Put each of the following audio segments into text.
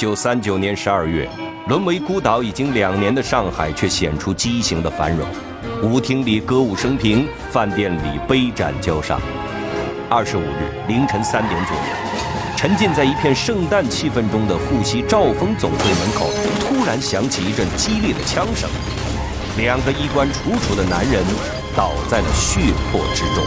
一九三九年十二月，沦为孤岛已经两年的上海却显出畸形的繁荣。舞厅里歌舞升平，饭店里杯盏交上。二十五日凌晨三点左右，沉浸在一片圣诞气氛中的沪西兆丰总会门口，突然响起一阵激烈的枪声，两个衣冠楚楚的男人倒在了血泊之中。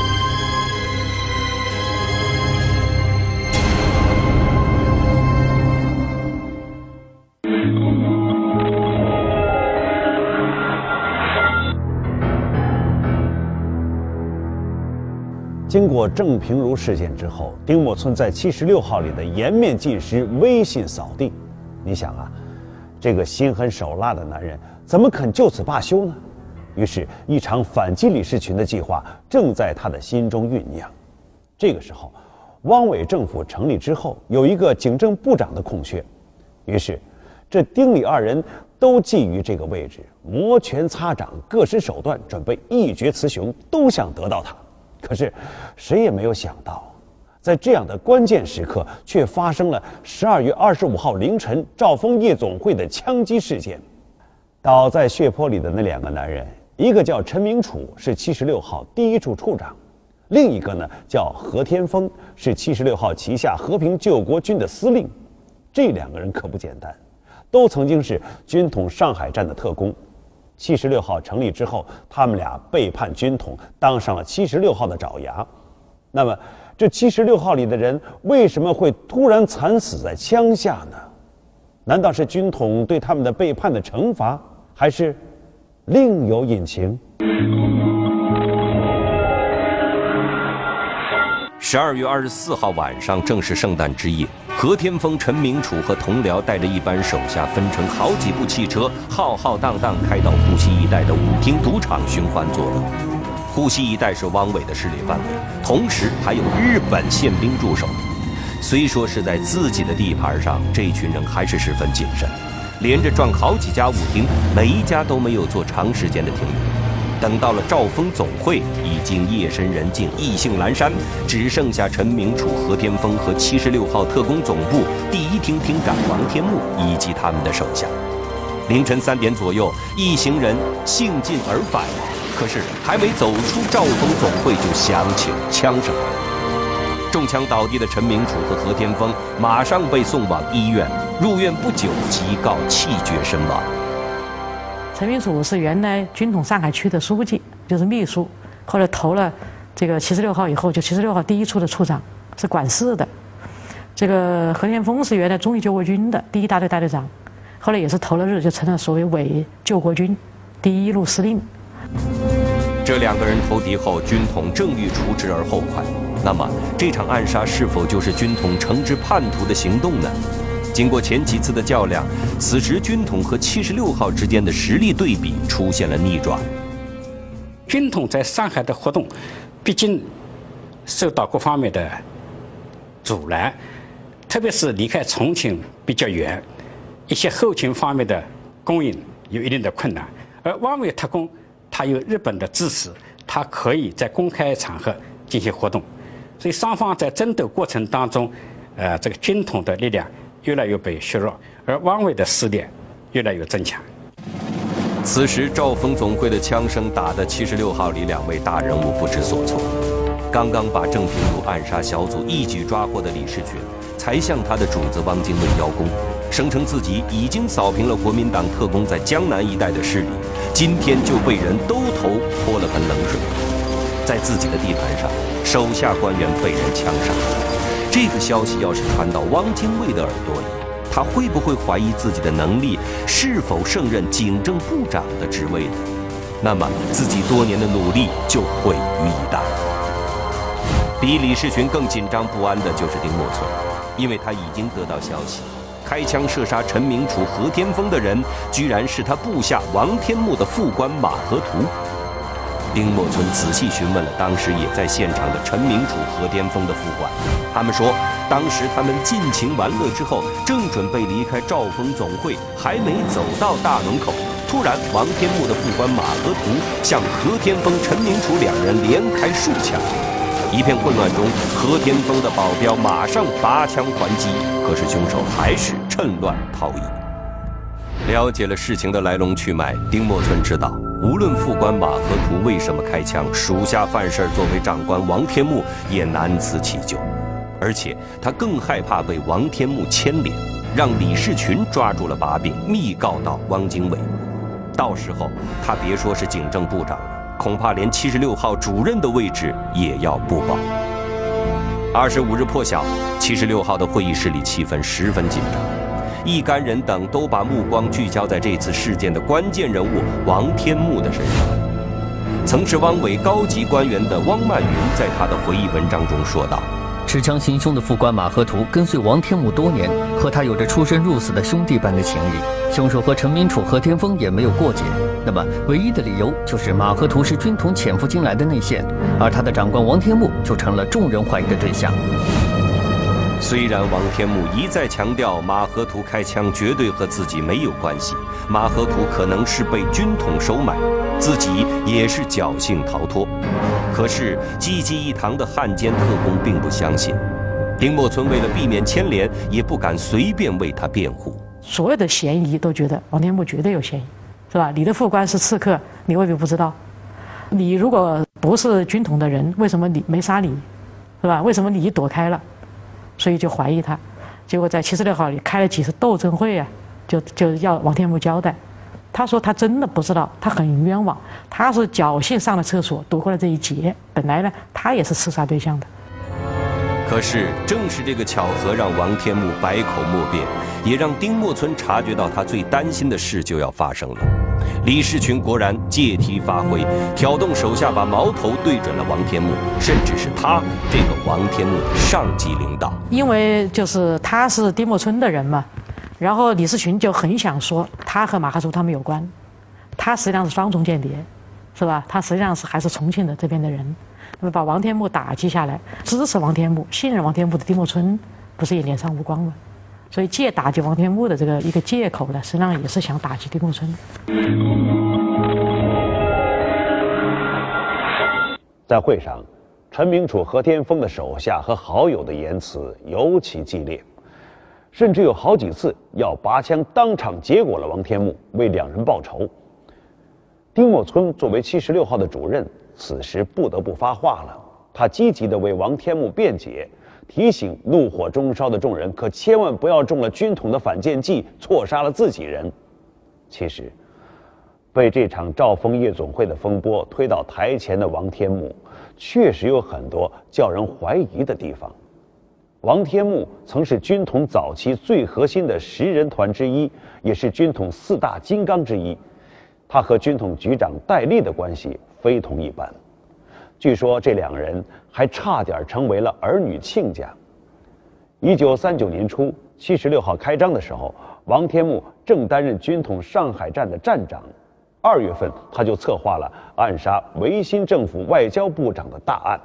经过郑平如事件之后，丁默村在七十六号里的颜面尽失、威信扫地。你想啊，这个心狠手辣的男人怎么肯就此罢休呢？于是，一场反击李士群的计划正在他的心中酝酿。这个时候，汪伪政府成立之后，有一个警政部长的空缺，于是，这丁李二人都觊觎这个位置，摩拳擦掌，各施手段，准备一决雌雄，都想得到他。可是，谁也没有想到，在这样的关键时刻，却发生了十二月二十五号凌晨兆丰夜总会的枪击事件。倒在血泊里的那两个男人，一个叫陈明楚，是七十六号第一处处长；另一个呢叫何天峰，是七十六号旗下和平救国军的司令。这两个人可不简单，都曾经是军统上海站的特工。七十六号成立之后，他们俩背叛军统，当上了七十六号的爪牙。那么，这七十六号里的人为什么会突然惨死在枪下呢？难道是军统对他们的背叛的惩罚，还是另有隐情？十二月二十四号晚上，正是圣诞之夜。何天峰、陈明楚和同僚带着一班手下，分成好几部汽车，浩浩荡荡开到沪西一带的舞厅、赌场寻欢作乐。沪西一带是汪伪的势力范围，同时还有日本宪兵驻守。虽说是在自己的地盘上，这群人还是十分谨慎，连着转好几家舞厅，每一家都没有做长时间的停留。等到了赵峰总会，已经夜深人静，意兴阑珊，只剩下陈明楚、何天峰和七十六号特工总部第一厅厅长王天木以及他们的手下。凌晨三点左右，一行人兴尽而返，可是还没走出赵峰总会，就响起了枪声。中枪倒地的陈明楚和何天峰马上被送往医院，入院不久即告气绝身亡。陈明楚是原来军统上海区的书记，就是秘书，后来投了这个七十六号以后，就七十六号第一处的处长，是管事的。这个何天峰是原来忠义救国军的第一大队大队长，后来也是投了日，就成了所谓伪救国军第一路司令。这两个人投敌后，军统正欲除之而后快。那么这场暗杀是否就是军统惩治叛徒的行动呢？经过前几次的较量，此时军统和七十六号之间的实力对比出现了逆转。军统在上海的活动，毕竟受到各方面的阻拦，特别是离开重庆比较远，一些后勤方面的供应有一定的困难。而汪伪特工他有日本的支持，他可以在公开场合进行活动，所以双方在争斗过程当中，呃，这个军统的力量。越来越被削弱，而汪伪的势力越来越增强。此时，兆丰总会的枪声打得七十六号里两位大人物不知所措。刚刚把郑平如暗杀小组一举抓获的李士群，才向他的主子汪精卫邀功，声称自己已经扫平了国民党特工在江南一带的势力，今天就被人兜头泼了盆冷水。在自己的地盘上，手下官员被人枪杀。这个消息要是传到汪精卫的耳朵里，他会不会怀疑自己的能力是否胜任警政部长的职位呢？那么自己多年的努力就毁于一旦。比李士群更紧张不安的就是丁默村，因为他已经得到消息，开枪射杀陈明楚、何天峰的人，居然是他部下王天木的副官马和图。丁默村仔细询问了当时也在现场的陈明楚、何巅峰的副官，他们说，当时他们尽情玩乐之后，正准备离开兆丰总会，还没走到大门口，突然王天木的副官马和图向何天峰、陈明楚两人连开数枪。一片混乱中，何天峰的保镖马上拔枪还击，可是凶手还是趁乱逃逸。了解了事情的来龙去脉，丁默村知道，无论副官马河图为什么开枪，属下犯事作为长官王天木也难辞其咎，而且他更害怕被王天木牵连，让李士群抓住了把柄，密告到汪精卫。到时候他别说是警政部长了。恐怕连七十六号主任的位置也要不保。二十五日破晓，七十六号的会议室里气氛十分紧张，一干人等都把目光聚焦在这次事件的关键人物王天木的身上。曾是汪伪高级官员的汪曼云在他的回忆文章中说道。持枪行凶的副官马和图跟随王天木多年，和他有着出生入死的兄弟般的情谊。凶手和陈明楚、何天峰也没有过节。那么，唯一的理由就是马和图是军统潜伏进来的内线，而他的长官王天木就成了众人怀疑的对象。虽然王天木一再强调马河图开枪绝对和自己没有关系，马河图可能是被军统收买，自己也是侥幸逃脱。可是济济一堂的汉奸特工并不相信，丁默村为了避免牵连，也不敢随便为他辩护。所有的嫌疑都觉得王天木绝对有嫌疑，是吧？你的副官是刺客，你未必不知道。你如果不是军统的人，为什么你没杀你，是吧？为什么你躲开了？所以就怀疑他。结果在七十六号里开了几次斗争会啊，就就要王天木交代。他说他真的不知道，他很冤枉，他是侥幸上了厕所躲过了这一劫。本来呢，他也是刺杀对象的。可是正是这个巧合，让王天木百口莫辩，也让丁默村察觉到他最担心的事就要发生了。李士群果然借题发挥，挑动手下把矛头对准了王天木，甚至是他这个王天木的上级领导。因为就是他是丁默村的人嘛。然后李士群就很想说，他和马克图他们有关，他实际上是双重间谍，是吧？他实际上是还是重庆的这边的人，那么把王天木打击下来，支持王天木、信任王天木的丁默村，不是也脸上无光吗？所以借打击王天木的这个一个借口呢，实际上也是想打击丁默村。在会上，陈明楚、何天峰的手下和好友的言辞尤其激烈。甚至有好几次要拔枪当场结果了王天木，为两人报仇。丁默村作为七十六号的主任，此时不得不发话了。他积极地为王天木辩解，提醒怒火中烧的众人可千万不要中了军统的反间计，错杀了自己人。其实，被这场兆丰夜总会的风波推到台前的王天木，确实有很多叫人怀疑的地方。王天木曾是军统早期最核心的十人团之一，也是军统四大金刚之一。他和军统局长戴笠的关系非同一般，据说这两人还差点成为了儿女亲家。一九三九年初，七十六号开张的时候，王天木正担任军统上海站的站长。二月份，他就策划了暗杀维新政府外交部长的大案。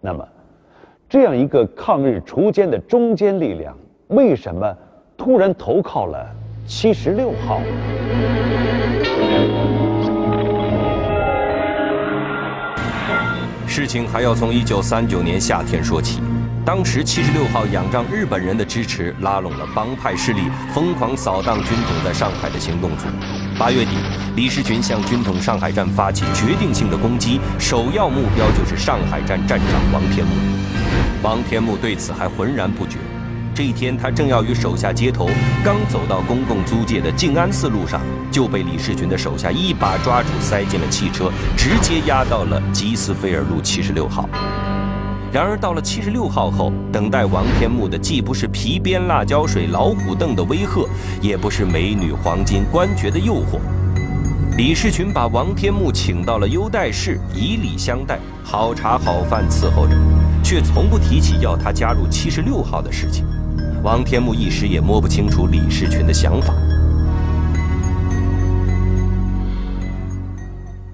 那么。这样一个抗日锄奸的中坚力量，为什么突然投靠了七十六号？事情还要从一九三九年夏天说起。当时七十六号仰仗日本人的支持，拉拢了帮派势力，疯狂扫荡军统在上海的行动组。八月底，李士群向军统上海站发起决定性的攻击，首要目标就是上海站站长王天木。王天木对此还浑然不觉。这一天，他正要与手下接头，刚走到公共租界的静安寺路上，就被李士群的手下一把抓住，塞进了汽车，直接押到了吉斯菲尔路七十六号。然而，到了七十六号后，等待王天木的既不是皮鞭、辣椒水、老虎凳的威吓，也不是美女、黄金、官爵的诱惑。李士群把王天木请到了优待室，以礼相待，好茶好饭伺候着，却从不提起要他加入七十六号的事情。王天木一时也摸不清楚李士群的想法。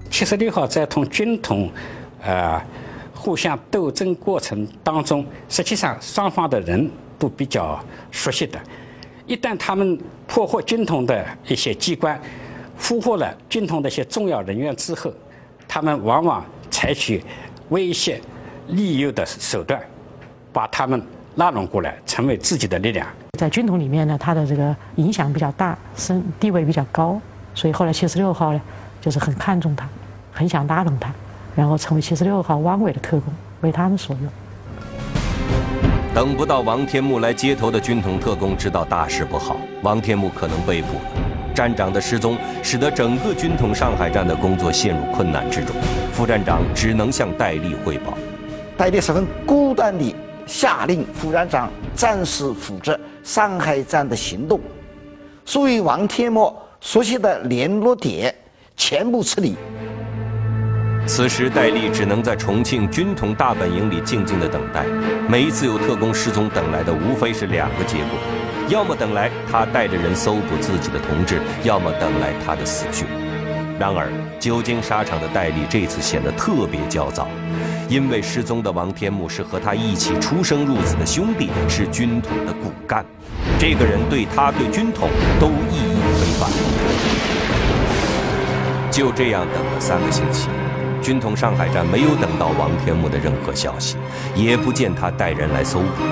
七十六号在同军统，呃，互相斗争过程当中，实际上双方的人都比较熟悉的。一旦他们破获军统的一些机关，俘获了军统的一些重要人员之后，他们往往采取威胁、利诱的手段，把他们拉拢过来，成为自己的力量。在军统里面呢，他的这个影响比较大，身地位比较高，所以后来七十六号呢，就是很看重他，很想拉拢他，然后成为七十六号汪伪的特工，为他们所用。等不到王天木来接头的军统特工知道大事不好，王天木可能被捕了。站长的失踪使得整个军统上海站的工作陷入困难之中，副站长只能向戴笠汇报。戴笠十分孤单地下令副站长暂时负责上海站的行动，所以王天木熟悉的联络点全部撤离。此时，戴笠只能在重庆军统大本营里静静的等待。每一次有特工失踪，等来的无非是两个结果：要么等来他带着人搜捕自己的同志，要么等来他的死讯。然而，久经沙场的戴笠这次显得特别焦躁，因为失踪的王天木是和他一起出生入死的兄弟，是军统的骨干。这个人对他、对军统都意义非凡。就这样等了三个星期。军统上海站没有等到王天木的任何消息，也不见他带人来搜捕。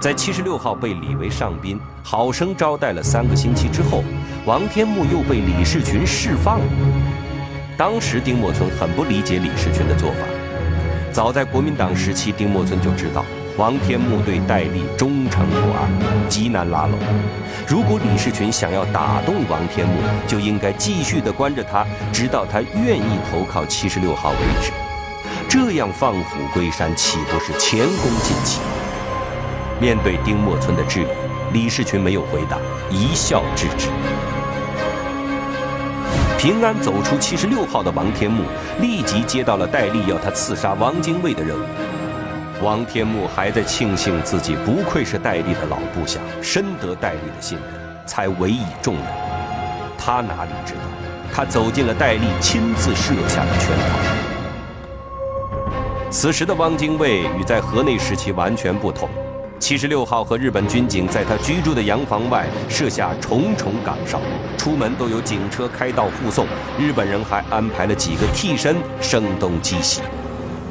在七十六号被李为上宾，好生招待了三个星期之后，王天木又被李士群释放了。当时丁默村很不理解李士群的做法。早在国民党时期，丁默村就知道。王天木对戴笠忠诚不二，极难拉拢。如果李士群想要打动王天木，就应该继续的关着他，直到他愿意投靠七十六号为止。这样放虎归山，岂不是前功尽弃？面对丁默村的质疑，李士群没有回答，一笑置之。平安走出七十六号的王天木，立即接到了戴笠要他刺杀汪精卫的任务。王天木还在庆幸自己不愧是戴笠的老部下，深得戴笠的信任，才委以重任。他哪里知道，他走进了戴笠亲自设下的圈套。此时的汪精卫与在河内时期完全不同。七十六号和日本军警在他居住的洋房外设下重重岗哨，出门都有警车开道护送。日本人还安排了几个替身声东击西。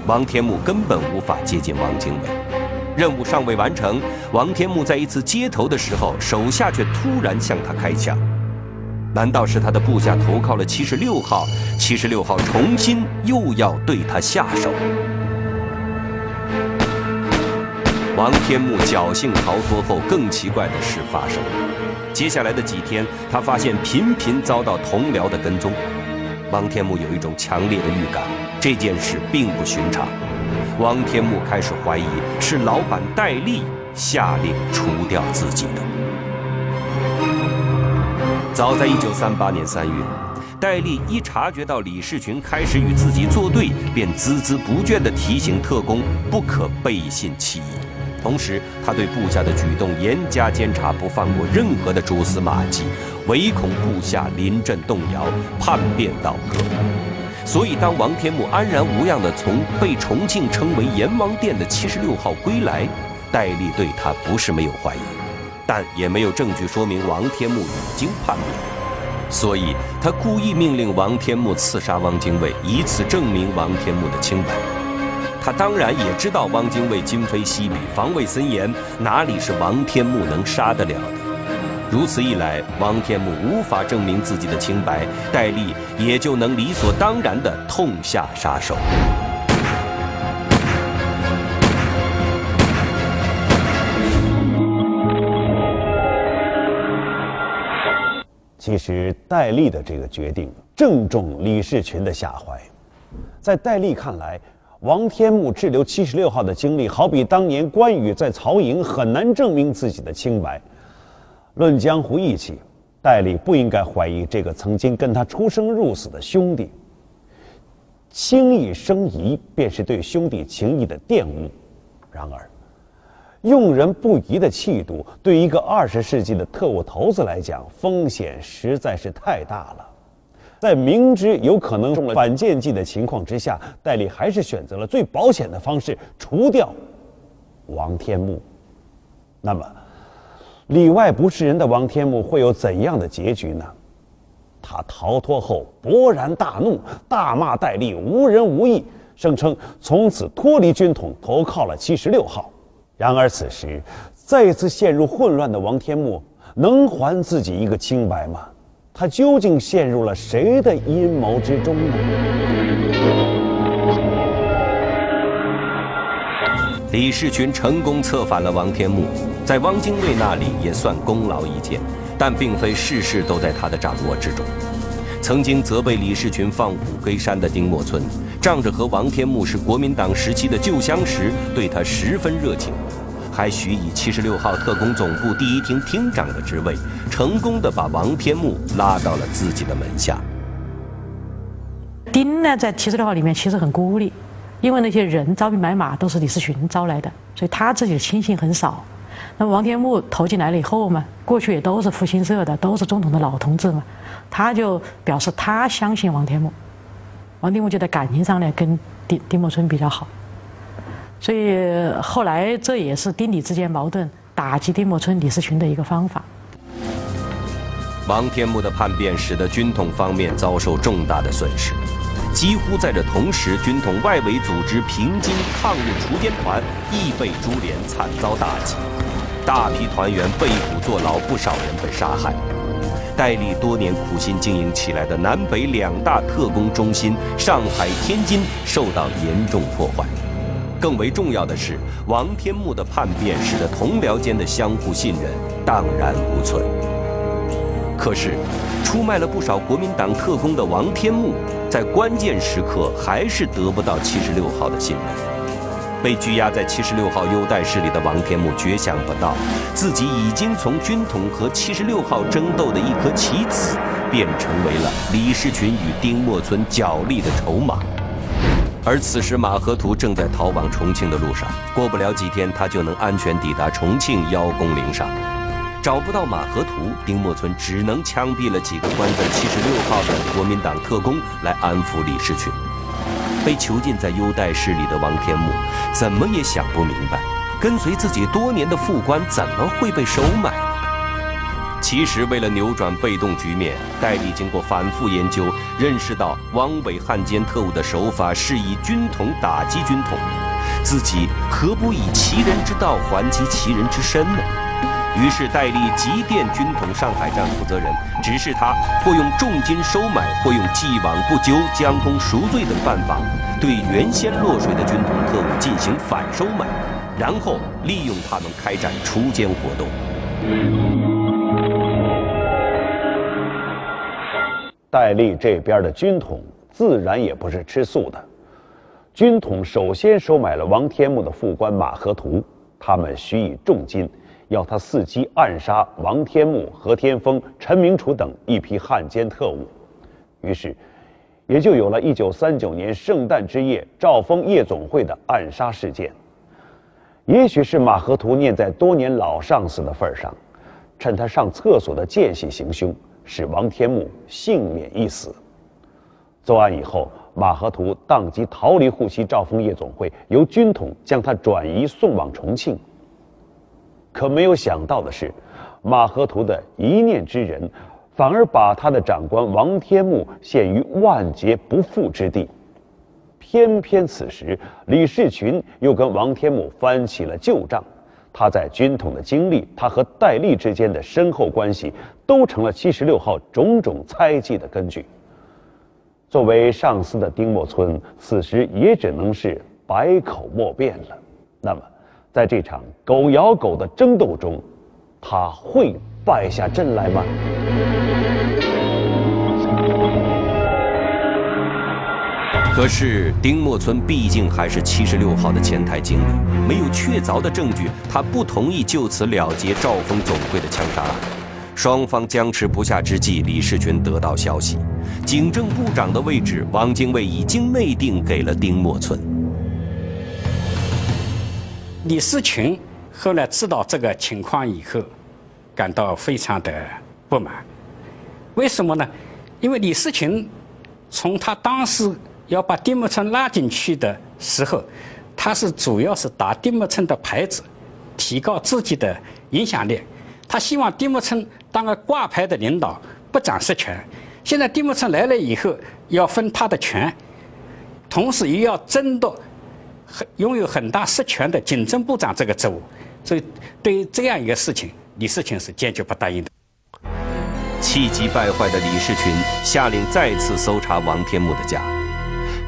王天木根本无法接近王精卫，任务尚未完成，王天木在一次接头的时候，手下却突然向他开枪。难道是他的部下投靠了七十六号？七十六号重新又要对他下手？王天木侥幸逃脱后，更奇怪的事发生了。接下来的几天，他发现频频遭到同僚的跟踪。王天木有一种强烈的预感，这件事并不寻常。王天木开始怀疑是老板戴笠下令除掉自己的。早在1938年3月，戴笠一察觉到李士群开始与自己作对，便孜孜不倦地提醒特工不可背信弃义。同时，他对部下的举动严加监察，不放过任何的蛛丝马迹，唯恐部下临阵动摇，叛变倒戈。所以，当王天木安然无恙地从被重庆称为阎王殿的七十六号归来，戴笠对他不是没有怀疑，但也没有证据说明王天木已经叛变，所以他故意命令王天木刺杀汪精卫，以此证明王天木的清白。他当然也知道汪精卫今非昔比，防卫森严，哪里是王天木能杀得了的？如此一来，王天木无法证明自己的清白，戴笠也就能理所当然地痛下杀手。其实，戴笠的这个决定正中李士群的下怀，在戴笠看来。王天木滞留七十六号的经历，好比当年关羽在曹营很难证明自己的清白。论江湖义气，戴笠不应该怀疑这个曾经跟他出生入死的兄弟。轻易生疑，便是对兄弟情谊的玷污。然而，用人不疑的气度，对一个二十世纪的特务头子来讲，风险实在是太大了。在明知有可能中了反间计的情况之下，戴笠还是选择了最保险的方式除掉王天木。那么，里外不是人的王天木会有怎样的结局呢？他逃脱后勃然大怒，大骂戴笠无人无义，声称从此脱离军统，投靠了七十六号。然而此时，再次陷入混乱的王天木能还自己一个清白吗？他究竟陷入了谁的阴谋之中呢？李士群成功策反了王天木，在汪精卫那里也算功劳一件，但并非事事都在他的掌握之中。曾经责备李士群放虎归山的丁默村，仗着和王天木是国民党时期的旧相识，对他十分热情，还许以七十六号特工总部第一厅厅长的职位，成功的把王天木拉到了自己的门下。丁呢，在七十六号里面其实很孤立。因为那些人招兵买马都是李士群招来的，所以他自己的亲信很少。那么王天木投进来了以后嘛，过去也都是复兴社的，都是总统的老同志嘛，他就表示他相信王天木。王天木就在感情上呢跟丁丁默村比较好，所以后来这也是丁李之间矛盾打击丁默村、李士群的一个方法。王天木的叛变使得军统方面遭受重大的损失。几乎在这同时，军统外围组织平津抗日锄奸团亦被株连，惨遭打击，大批团员被捕坐牢，不少人被杀害。戴笠多年苦心经营起来的南北两大特工中心上海、天津受到严重破坏。更为重要的是，王天木的叛变使得同僚间的相互信任荡然无存。可是，出卖了不少国民党特工的王天木。在关键时刻还是得不到七十六号的信任，被拘押在七十六号优待室里的王天木绝想不到，自己已经从军统和七十六号争斗的一颗棋子，变成为了李士群与丁默村角力的筹码。而此时马河图正在逃往重庆的路上，过不了几天他就能安全抵达重庆邀功领赏。找不到马河图，丁默村只能枪毙了几个关在七十六号的国民党特工来安抚李士群。被囚禁在优待室里的王天木，怎么也想不明白，跟随自己多年的副官怎么会被收买？其实，为了扭转被动局面，戴笠经过反复研究，认识到汪伪汉奸特务的手法是以军统打击军统，自己何不以其人之道还击其人之身呢？于是戴笠急电军统上海站负责人，指示他或用重金收买，或用既往不咎、将功赎罪等办法，对原先落水的军统特务进行反收买，然后利用他们开展锄奸活动。戴笠这边的军统自然也不是吃素的，军统首先收买了王天木的副官马河图，他们许以重金。要他伺机暗杀王天木、何天峰、陈明楚等一批汉奸特务，于是，也就有了一九三九年圣诞之夜兆丰夜总会的暗杀事件。也许是马河图念在多年老上司的份上，趁他上厕所的间隙行凶，使王天木幸免一死。作案以后，马河图当即逃离沪西兆丰夜总会，由军统将他转移送往重庆。可没有想到的是，马河图的一念之仁，反而把他的长官王天木陷于万劫不复之地。偏偏此时，李士群又跟王天木翻起了旧账。他在军统的经历，他和戴笠之间的深厚关系，都成了七十六号种种猜忌的根据。作为上司的丁默村，此时也只能是百口莫辩了。那么。在这场狗咬狗的争斗中，他会败下阵来吗？可是丁默村毕竟还是七十六号的前台经理，没有确凿的证据，他不同意就此了结兆丰总会的枪杀案。双方僵持不下之际，李士群得到消息，警政部长的位置，汪精卫已经内定给了丁默村。李士群后来知道这个情况以后，感到非常的不满。为什么呢？因为李士群从他当时要把丁默村拉进去的时候，他是主要是打丁默村的牌子，提高自己的影响力。他希望丁默村当个挂牌的领导，不掌实权。现在丁默村来了以后，要分他的权，同时又要争夺拥有很大实权的警政部长这个职务，所以对于这样一个事情，李世群是坚决不答应的。气急败坏的李世群下令再次搜查王天木的家。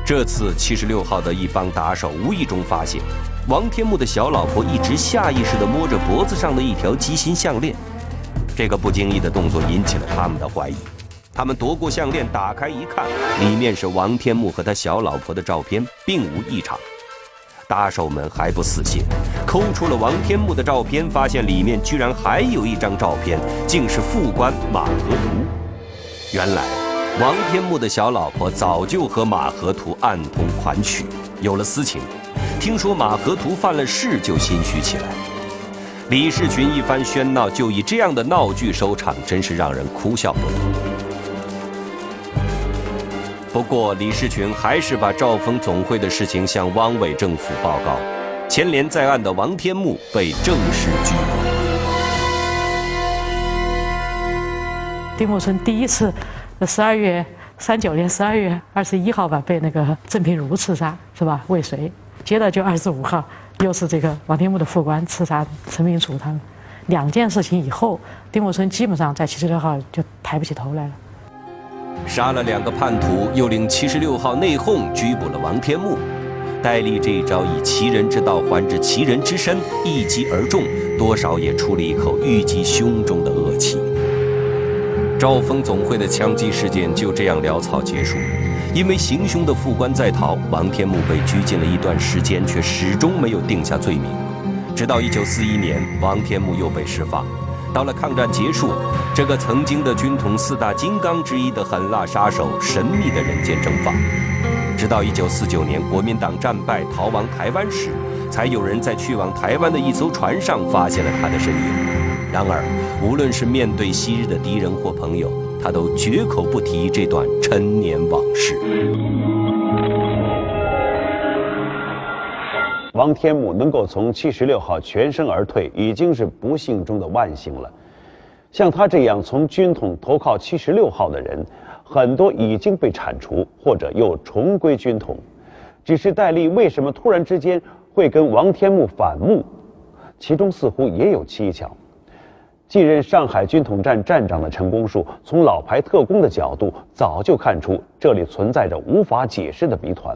这次七十六号的一帮打手无意中发现，王天木的小老婆一直下意识地摸着脖子上的一条鸡心项链。这个不经意的动作引起了他们的怀疑。他们夺过项链，打开一看，里面是王天木和他小老婆的照片，并无异常。打手们还不死心，抠出了王天木的照片，发现里面居然还有一张照片，竟是副官马河图。原来，王天木的小老婆早就和马河图暗通款曲，有了私情。听说马河图犯了事，就心虚起来。李士群一番喧闹，就以这样的闹剧收场，真是让人哭笑不得。不过，李士群还是把兆丰总会的事情向汪伪政府报告，牵连在案的王天木被正式拘捕。丁默村第一次，十二月三九年十二月二十一号吧，被那个郑平如刺杀，是吧？未遂。接着就二十五号，又是这个王天木的副官刺杀陈明楚他们。两件事情以后，丁默村基本上在七十六号就抬不起头来了。杀了两个叛徒，又令七十六号内讧，拘捕了王天木。戴笠这一招以其人之道还治其人之身，一击而中，多少也出了一口郁积胸中的恶气。兆丰总会的枪击事件就这样潦草结束。因为行凶的副官在逃，王天木被拘禁了一段时间，却始终没有定下罪名。直到一九四一年，王天木又被释放。到了抗战结束，这个曾经的军统四大金刚之一的狠辣杀手，神秘的人间蒸发。直到一九四九年国民党战败逃亡台湾时，才有人在去往台湾的一艘船上发现了他的身影。然而，无论是面对昔日的敌人或朋友，他都绝口不提这段陈年往事。王天木能够从七十六号全身而退，已经是不幸中的万幸了。像他这样从军统投靠七十六号的人，很多已经被铲除，或者又重归军统。只是戴笠为什么突然之间会跟王天木反目？其中似乎也有蹊跷。继任上海军统站站长的陈公树，从老牌特工的角度，早就看出这里存在着无法解释的谜团。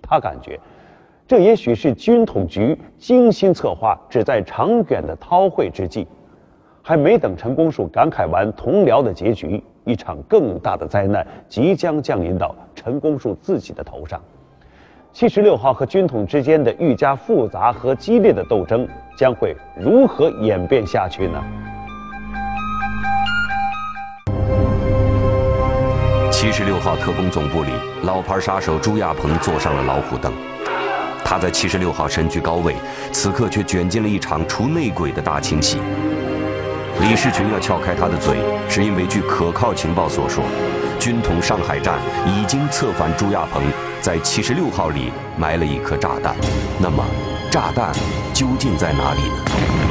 他感觉。这也许是军统局精心策划、旨在长远的韬晦之计。还没等陈公树感慨完同僚的结局，一场更大的灾难即将降临到陈公树自己的头上。七十六号和军统之间的愈加复杂和激烈的斗争将会如何演变下去呢？七十六号特工总部里，老牌杀手朱亚鹏坐上了老虎凳。他在七十六号身居高位，此刻却卷进了一场除内鬼的大清洗。李士群要撬开他的嘴，是因为据可靠情报所说，军统上海站已经策反朱亚鹏，在七十六号里埋了一颗炸弹。那么，炸弹究竟在哪里呢？